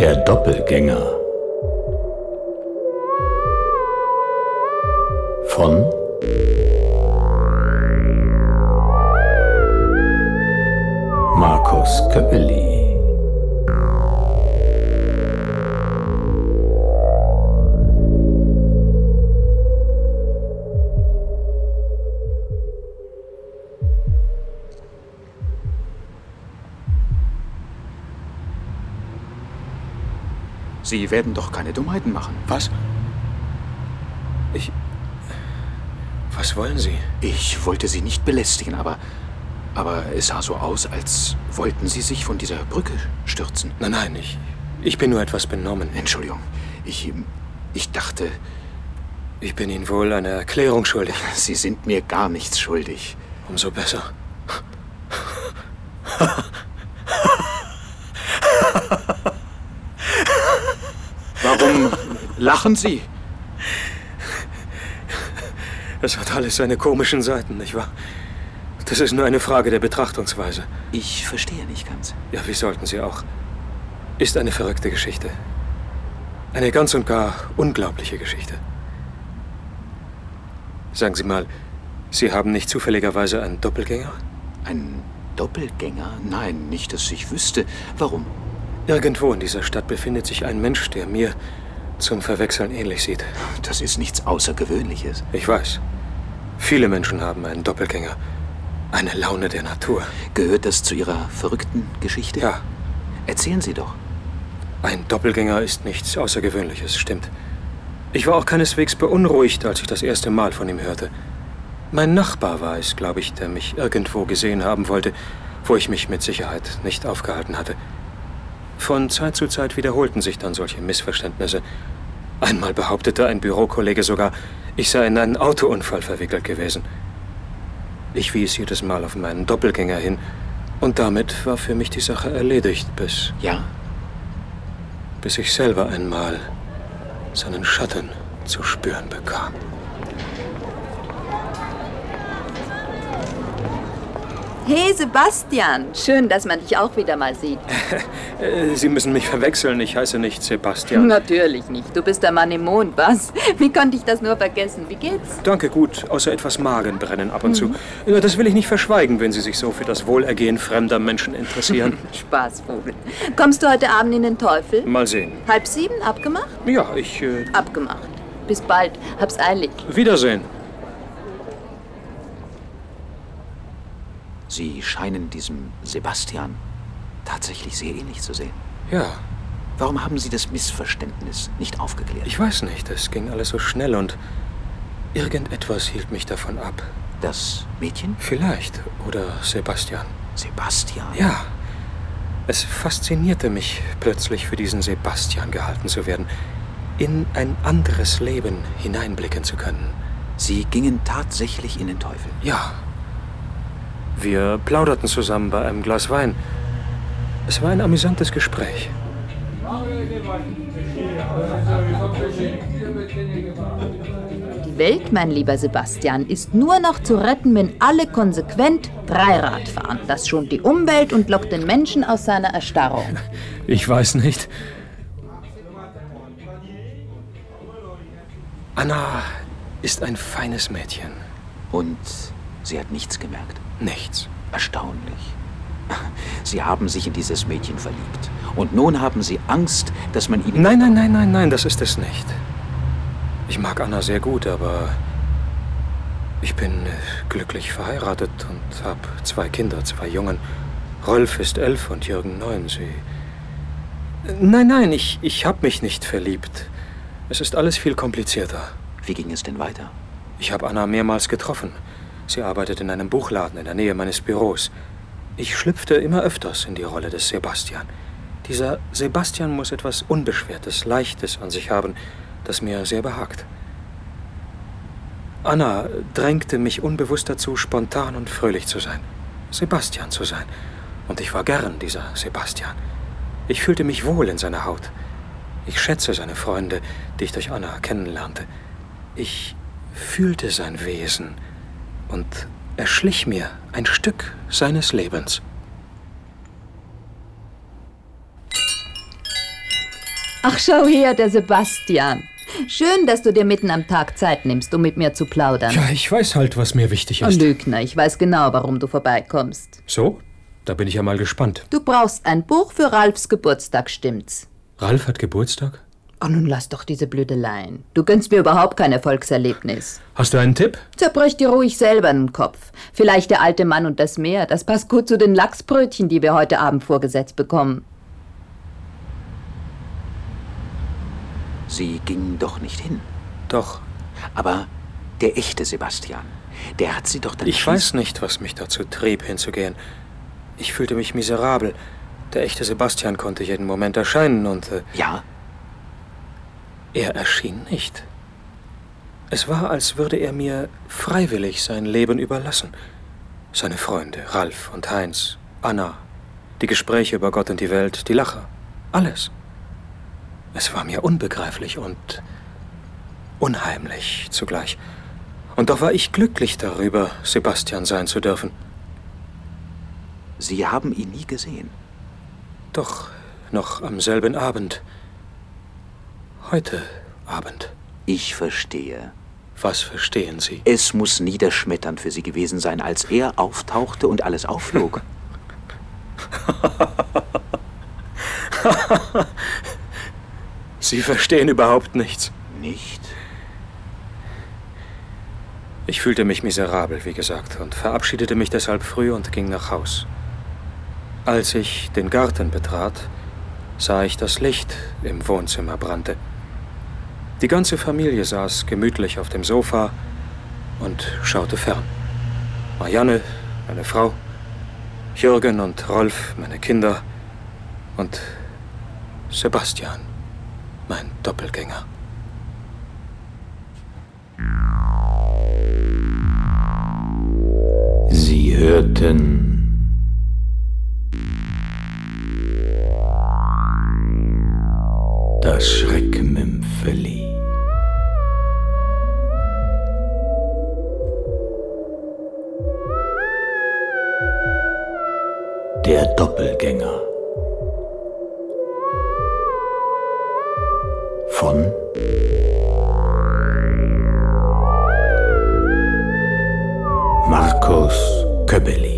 Der Doppelgänger. Von Markus Köppeli Sie werden doch keine Dummheiten machen. Was? Ich. Was wollen Sie? Ich wollte Sie nicht belästigen, aber. Aber es sah so aus, als wollten Sie sich von dieser Brücke stürzen. Nein, nein, ich. Ich bin nur etwas benommen. Entschuldigung. Ich. Ich dachte. Ich bin Ihnen wohl eine Erklärung schuldig. Sie sind mir gar nichts schuldig. Umso besser. Warum lachen Sie? Es hat alles seine komischen Seiten, nicht wahr? Das ist nur eine Frage der Betrachtungsweise. Ich verstehe nicht ganz. Ja, wie sollten Sie auch? Ist eine verrückte Geschichte. Eine ganz und gar unglaubliche Geschichte. Sagen Sie mal, Sie haben nicht zufälligerweise einen Doppelgänger? Ein Doppelgänger? Nein, nicht, dass ich wüsste. Warum? Irgendwo in dieser Stadt befindet sich ein Mensch, der mir zum Verwechseln ähnlich sieht. Das ist nichts Außergewöhnliches. Ich weiß. Viele Menschen haben einen Doppelgänger. Eine Laune der Natur. Gehört das zu Ihrer verrückten Geschichte? Ja. Erzählen Sie doch. Ein Doppelgänger ist nichts Außergewöhnliches, stimmt. Ich war auch keineswegs beunruhigt, als ich das erste Mal von ihm hörte. Mein Nachbar war es, glaube ich, der mich irgendwo gesehen haben wollte, wo ich mich mit Sicherheit nicht aufgehalten hatte. Von Zeit zu Zeit wiederholten sich dann solche Missverständnisse. Einmal behauptete ein Bürokollege sogar, ich sei in einen Autounfall verwickelt gewesen. Ich wies jedes Mal auf meinen Doppelgänger hin, und damit war für mich die Sache erledigt, bis. Ja? Bis ich selber einmal seinen Schatten zu spüren bekam. Hey Sebastian, schön, dass man dich auch wieder mal sieht. Sie müssen mich verwechseln, ich heiße nicht Sebastian. Natürlich nicht, du bist der Mann im Mond, was? Wie konnte ich das nur vergessen? Wie geht's? Danke, gut, außer etwas Magenbrennen ab und zu. Ja, Das will ich nicht verschweigen, wenn Sie sich so für das Wohlergehen fremder Menschen interessieren. Spaßvogel. Kommst du heute Abend in den Teufel? Mal sehen. Halb sieben, abgemacht? Ja, ich. Äh, Abgemacht. Bis bald, hab's eilig. Wiedersehen. Sie scheinen diesem Sebastian tatsächlich sehr ähnlich zu sehen. Ja, Warum haben Sie das Missverständnis nicht aufgeklärt? ich weiß nicht, es ging alles so schnell und irgendetwas hielt mich davon ab. das Mädchen? Vielleicht. Oder Sebastian. Sebastian? Ja. Es faszinierte mich, plötzlich für diesen Sebastian gehalten zu werden, in ein anderes Leben hineinblicken zu können. Sie gingen tatsächlich in den Teufel. Ja. Wir plauderten zusammen bei einem Glas Wein. Es war ein amüsantes Gespräch. Die Welt, mein lieber Sebastian, ist nur noch zu retten, wenn alle konsequent Dreirad fahren. Das schont die Umwelt und lockt den Menschen aus seiner Erstarrung. Ich weiß nicht. Anna ist ein feines Mädchen. Und sie hat nichts gemerkt. Nichts. Erstaunlich. Sie haben sich in dieses Mädchen verliebt. Und nun haben Sie Angst, dass man Ihnen... Nein, nein, nein, nein, nein, das ist es nicht. Ich mag Anna sehr gut, aber ich bin äh, glücklich verheiratet und habe zwei Kinder, zwei Jungen. Rolf ist elf und Jürgen neun. Sie. Nein, nein, ich, ich habe mich nicht verliebt. Es ist alles viel komplizierter. Wie ging es denn weiter? Ich habe Anna mehrmals getroffen. Sie arbeitet in einem Buchladen in der Nähe meines Büros. Ich schlüpfte immer öfters in die Rolle des Sebastian. Dieser Sebastian muss etwas Unbeschwertes, Leichtes an sich haben, das mir sehr behagt. Anna drängte mich unbewusst dazu, spontan und fröhlich zu sein, Sebastian zu sein. Und ich war gern dieser Sebastian. Ich fühlte mich wohl in seiner Haut. Ich schätze seine Freunde, die ich durch Anna kennenlernte. Ich fühlte sein Wesen und erschlich mir ein Stück seines Lebens. Ach, schau her, der Sebastian. Schön, dass du dir mitten am Tag Zeit nimmst, um mit mir zu plaudern. Ja, ich weiß halt, was mir wichtig ist. Lügner, ich weiß genau, warum du vorbeikommst. So? Da bin ich ja mal gespannt. Du brauchst ein Buch für Ralfs Geburtstag, stimmt's? Ralf hat Geburtstag? Oh, nun lass doch diese Blödeleien. Du gönnst mir überhaupt kein Erfolgserlebnis. Hast du einen Tipp? Zerbrech dir ruhig selber den Kopf. Vielleicht der alte Mann und das Meer. Das passt gut zu den Lachsbrötchen, die wir heute Abend vorgesetzt bekommen. Sie ging doch nicht hin. Doch. Aber der echte Sebastian, der hat sie doch dann Ich weiß nicht, was mich dazu trieb, hinzugehen. Ich fühlte mich miserabel. Der echte Sebastian konnte jeden Moment erscheinen und äh, Ja, er erschien nicht. Es war, als würde er mir freiwillig sein Leben überlassen. Seine Freunde, Ralf und Heinz, Anna, die Gespräche über Gott und die Welt, die Lacher, alles. Es war mir unbegreiflich und unheimlich zugleich. Und doch war ich glücklich darüber, Sebastian sein zu dürfen. Sie haben ihn nie gesehen. Doch noch am selben Abend. Heute Abend. Ich verstehe. Was verstehen Sie? Es muss niederschmetternd für Sie gewesen sein, als er auftauchte und alles aufflog. Sie verstehen überhaupt nichts. Nicht? Ich fühlte mich miserabel, wie gesagt, und verabschiedete mich deshalb früh und ging nach Haus. Als ich den Garten betrat, sah ich, dass Licht im Wohnzimmer brannte. Die ganze Familie saß gemütlich auf dem Sofa und schaute fern. Marianne, meine Frau, Jürgen und Rolf, meine Kinder und Sebastian, mein Doppelgänger. Sie hörten das Schreckmümpfeli. Der Doppelgänger. Von Markus Köbbeli